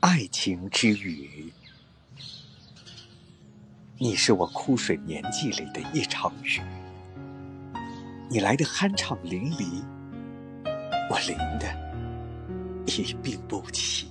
爱情之雨你是我枯水年纪里的一场雨。你来的酣畅淋漓我淋的一病不起。